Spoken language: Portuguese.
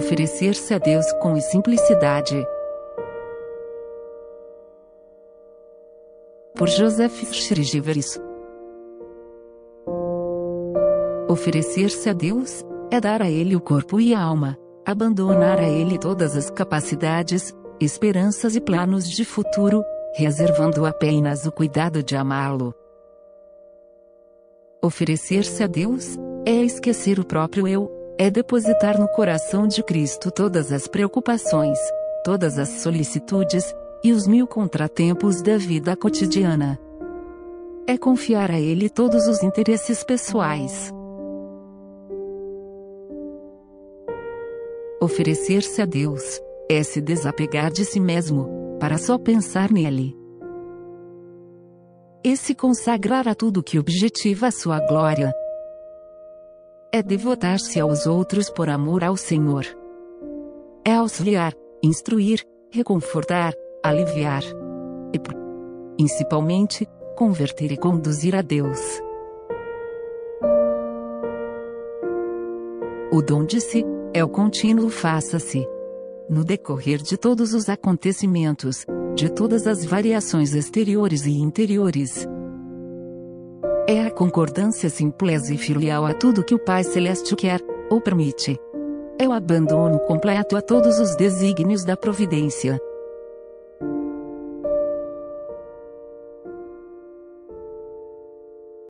Oferecer-se a Deus com simplicidade. Por Joseph Schrigeveris. Oferecer-se a Deus é dar a Ele o corpo e a alma, abandonar a Ele todas as capacidades, esperanças e planos de futuro, reservando apenas o cuidado de amá-lo. Oferecer-se a Deus é esquecer o próprio eu, é depositar no coração de Cristo todas as preocupações, todas as solicitudes, e os mil contratempos da vida cotidiana. É confiar a Ele todos os interesses pessoais. Oferecer-se a Deus é se desapegar de si mesmo, para só pensar nele. E se consagrar a tudo que objetiva a sua glória, é devotar-se aos outros por amor ao Senhor. É auxiliar, instruir, reconfortar, aliviar. E, principalmente, converter e conduzir a Deus. O dom de si é o contínuo faça-se. No decorrer de todos os acontecimentos, de todas as variações exteriores e interiores, é a concordância simples e filial a tudo que o Pai Celeste quer, ou permite. É o abandono completo a todos os desígnios da providência.